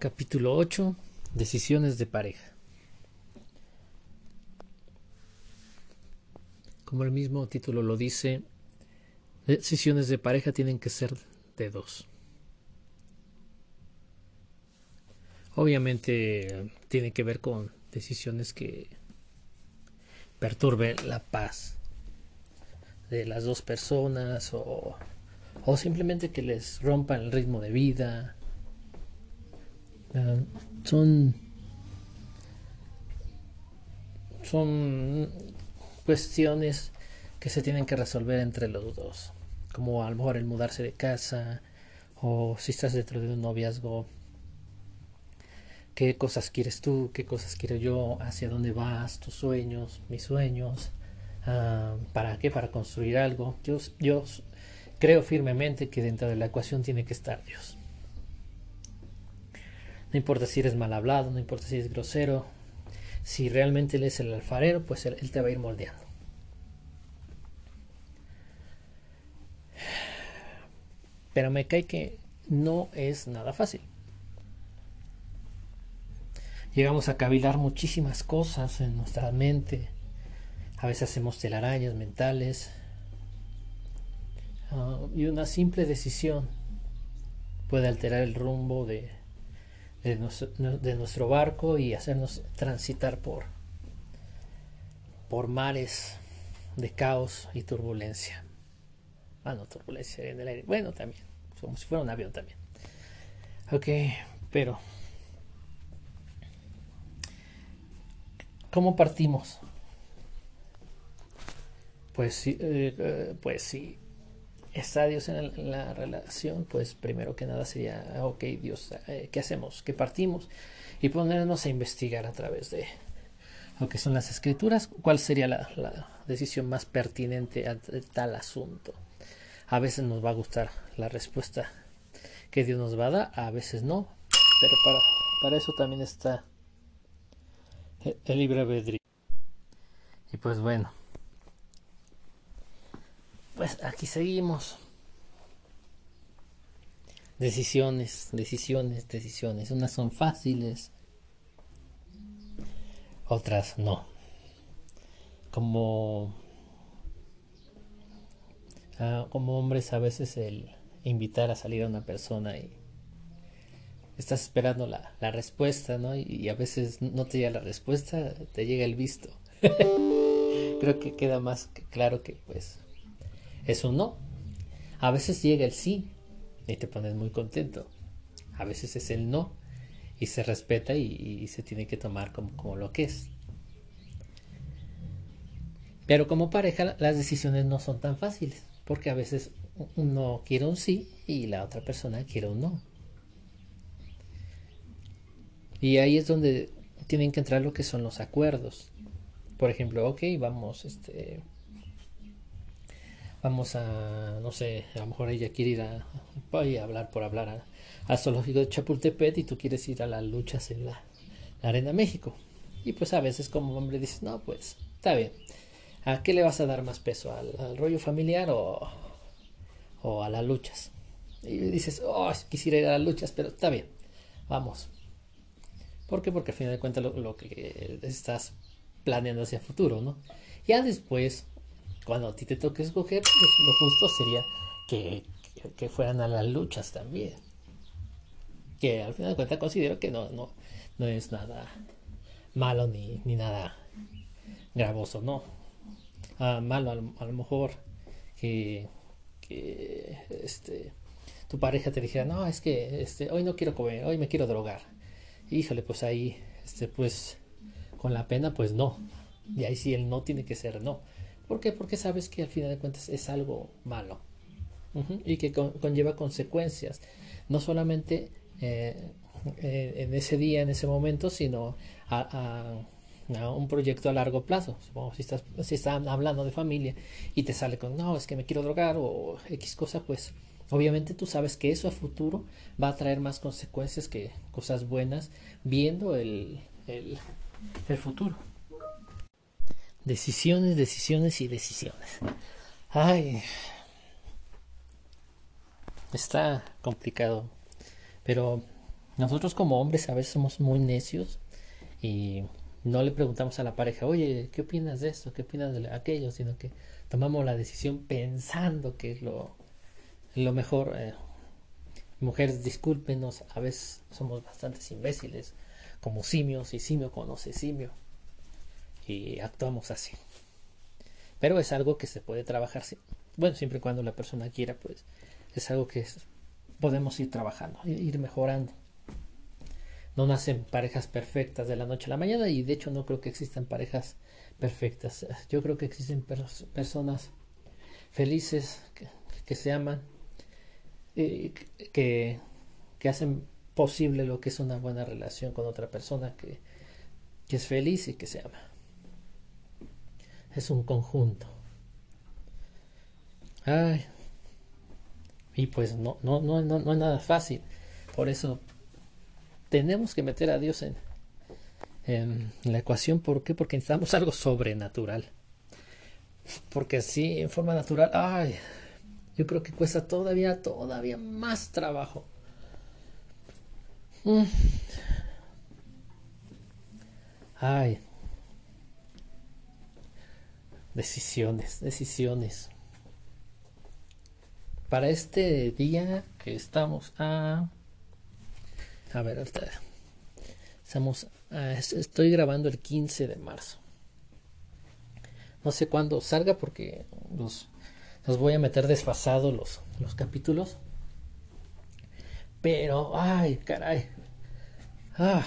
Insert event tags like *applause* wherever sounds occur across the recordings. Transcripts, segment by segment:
Capítulo 8. Decisiones de pareja. Como el mismo título lo dice, decisiones de pareja tienen que ser de dos. Obviamente tiene que ver con decisiones que perturben la paz de las dos personas o, o simplemente que les rompan el ritmo de vida Son son cuestiones que se tienen que resolver entre los dos como a lo mejor el mudarse de casa o si estás dentro de un noviazgo qué cosas quieres tú qué cosas quiero yo hacia dónde vas tus sueños mis sueños ah, para qué para construir algo yo, yo creo firmemente que dentro de la ecuación tiene que estar Dios no importa si eres mal hablado, no importa si eres grosero. Si realmente él es el alfarero, pues él, te va a ir moldeando. Pero me cae que no es nada fácil. Llegamos a cavilar muchísimas cosas en nuestra mente. A veces hacemos telarañas mentales. Ah, y una simple decisión puede alterar el rumbo de, de nuestro, barco y hacernos transitar por, por mares de caos y turbulencia. Ah, no, turbulencia en el aire. Bueno, también, como si fuera un avión también. Ok, pero... ¿Cómo partimos? Pues sí, eh, eh, pues sí, estadios en, la relación, pues primero que nada sería, ah, ok, Dios, eh, ¿qué hacemos? ¿Qué partimos? Y ponernos a investigar a través de lo que son las escrituras, cuál sería la, decisión más pertinente a, tal asunto. A veces nos va a gustar la respuesta que Dios nos va a dar, a veces no, pero para, para eso también está el, el libre albedrío. Y pues bueno, pues aquí seguimos. Decisiones, decisiones, decisiones. Unas son fáciles, otras no. Como, ah, como hombres a veces el invitar a salir a una persona y estás esperando la, respuesta, ¿no? Y, y, a veces no te llega la respuesta, te llega el visto. *laughs* Creo que queda más claro que pues es un no. A veces llega el sí y te pones muy contento. A veces es el no y se respeta y, se tiene que tomar como, como lo que es. Pero como pareja las decisiones no son tan fáciles, porque a veces uno quiere un sí y la otra persona quiere un no. Y ahí es donde tienen que entrar lo que son los acuerdos. Por ejemplo, ok, vamos, este, vamos a, no sé, a lo mejor ella quiere ir a, a hablar por hablar al zoológico de Chapultepec y tú quieres ir a las luchas en la, Arena México. Y pues a veces como hombre dices, no, pues está bien. ¿A qué le vas a dar más peso? ¿Al, rollo familiar o, o, a las luchas? Y dices, oh, quisiera ir a las luchas, pero está bien, vamos. ¿Por qué? Porque al final de cuentas lo, lo que estás planeando hacia el futuro, ¿no? Ya después cuando a ti te toque escoger, pues lo justo sería que, fueran a las luchas también. Que al final de cuentas considero que no, no, no es nada malo ni, ni nada gravoso, no. Ah, malo a lo, mejor que, que este, tu pareja te dijera, no, es que este, hoy no quiero comer, hoy me quiero drogar. Híjole, pues ahí, este, pues con la pena, pues no. Y ahí sí el no tiene que ser no. ¿Por qué? Porque sabes que al final de cuentas es algo malo y que conlleva consecuencias, no solamente eh, eh, en ese día, en ese momento, sino a, un proyecto a largo plazo. Supongo si estás, si estás hablando de familia y te sale con, no, es que me quiero drogar o X cosa, pues obviamente tú sabes que eso a futuro va a traer más consecuencias que cosas buenas viendo el, el, el futuro. Decisiones, decisiones y decisiones. Ay. Está complicado. Pero nosotros como hombres a veces somos muy necios y no le preguntamos a la pareja, oye, ¿qué opinas de esto? ¿Qué opinas de aquello? Sino que tomamos la decisión pensando que es lo, lo mejor. Eh, mujeres, discúlpenos, a veces somos bastantes imbéciles, como simios, y simio conoce simio, y actuamos así. Pero es algo que se puede trabajar, bueno, siempre y cuando la persona quiera, pues es algo que podemos ir trabajando, ir mejorando. No nacen parejas perfectas de la noche a la mañana y de hecho no creo que existan parejas perfectas. Yo creo que existen personas felices que, se aman, eh, que, que, hacen posible lo que es una buena relación con otra persona que, que es feliz y que se ama. Es un conjunto. Ay. Y pues no, no, no, no, es nada fácil. Por eso tenemos que meter a Dios en, en la ecuación. ¿Por qué? Porque necesitamos algo sobrenatural. Porque así, en forma natural, ay, yo creo que cuesta todavía, todavía más trabajo. Mm. Ay. Decisiones, decisiones. Para este día que estamos a a ver, estamos, ah, estoy grabando el 15 de marzo. No sé cuándo salga porque los, los voy a meter desfasados los, los capítulos. Pero, ay, caray. Ah.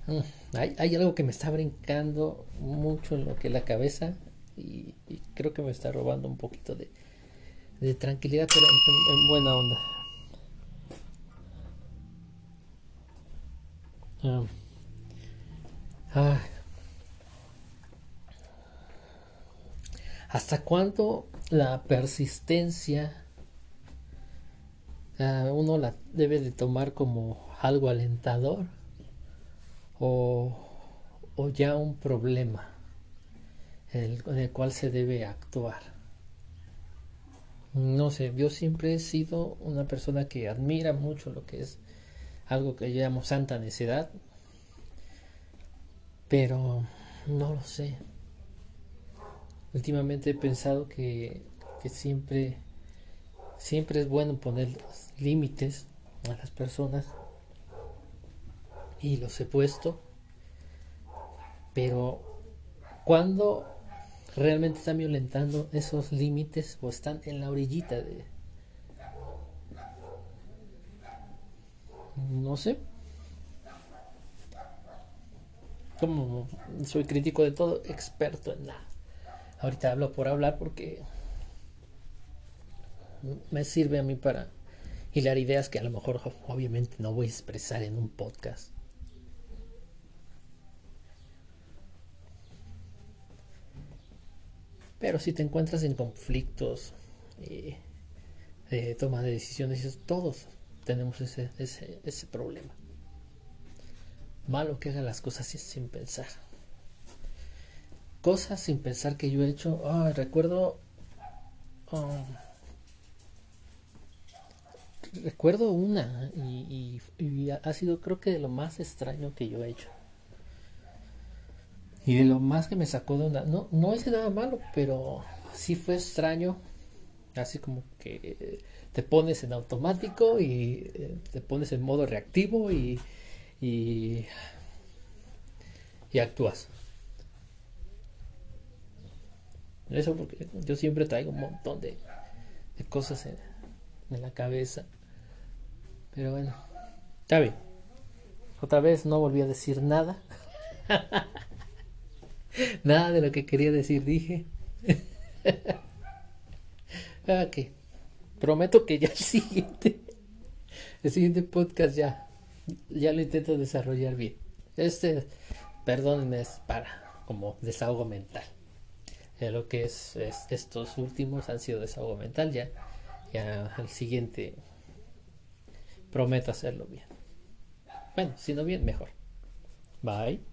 Mm, hay, hay, algo que me está brincando mucho en lo que la cabeza y, creo que me está robando un poquito de, tranquilidad, pero en buena onda. Ah. ¿Hasta cuándo la persistencia ah, uno la debe de tomar como algo alentador o, o ya un problema en el cual se debe actuar? No sé, yo siempre he sido una persona que admira mucho lo que es algo que llamo santa necedad, pero no lo sé. Últimamente he pensado que, que siempre, siempre es bueno poner límites a las personas y los he puesto, pero cuando realmente están violentando esos límites o están en la orillita de, no sé. Como soy crítico de todo, experto en nada. Ahorita hablo por hablar porque me sirve a mí para hilar ideas que a lo mejor obviamente no voy a expresar en un podcast. Pero si te encuentras en conflictos y eh, toma de decisiones, todos tenemos ese, ese, ese problema. Malo que haga las cosas sin pensar. Cosas sin pensar que yo he hecho. recuerdo. Um, recuerdo una y, ha sido creo que lo más extraño que yo he hecho. Y de lo más que me sacó de una... No, no hice nada malo, pero sí fue extraño. Así como que te pones en automático y eh, te pones en modo reactivo y, y, actúas. Eso porque yo siempre traigo un montón de, cosas en, en, la cabeza. Pero bueno, está bien. Otra vez no volví a decir nada. *laughs* *laughs* nada de lo que quería decir dije. *laughs* ok. Prometo que ya el *laughs* siguiente, el siguiente podcast ya, ya lo intento desarrollar bien. Este, perdónenme, es para como desahogo mental. lo que es, estos últimos han sido desahogo mental. Ya, ya el siguiente prometo hacerlo bien. Bueno, si no bien, mejor. Bye.